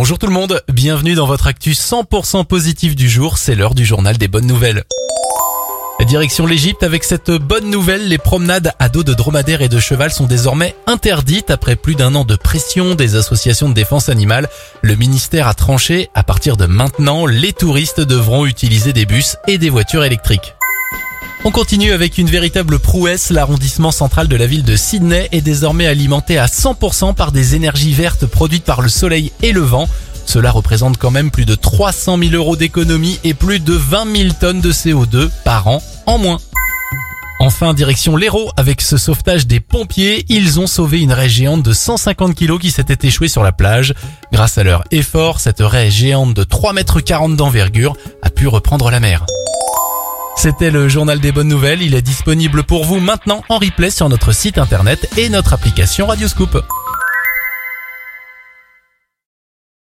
Bonjour tout le monde, bienvenue dans votre actu 100% positif du jour, c'est l'heure du journal des bonnes nouvelles. Direction l'Égypte avec cette bonne nouvelle, les promenades à dos de dromadaire et de cheval sont désormais interdites après plus d'un an de pression des associations de défense animale. Le ministère a tranché, à partir de maintenant, les touristes devront utiliser des bus et des voitures électriques. On continue avec une véritable prouesse. L'arrondissement central de la ville de Sydney est désormais alimenté à 100% par des énergies vertes produites par le soleil et le vent. Cela représente quand même plus de 300 000 euros d'économie et plus de 20 000 tonnes de CO2 par an en moins. Enfin, direction l'Hérault, avec ce sauvetage des pompiers, ils ont sauvé une raie géante de 150 kg qui s'était échouée sur la plage. Grâce à leur effort, cette raie géante de 3,40 m d'envergure a pu reprendre la mer. C'était le journal des bonnes nouvelles. Il est disponible pour vous maintenant en replay sur notre site internet et notre application Radioscoop.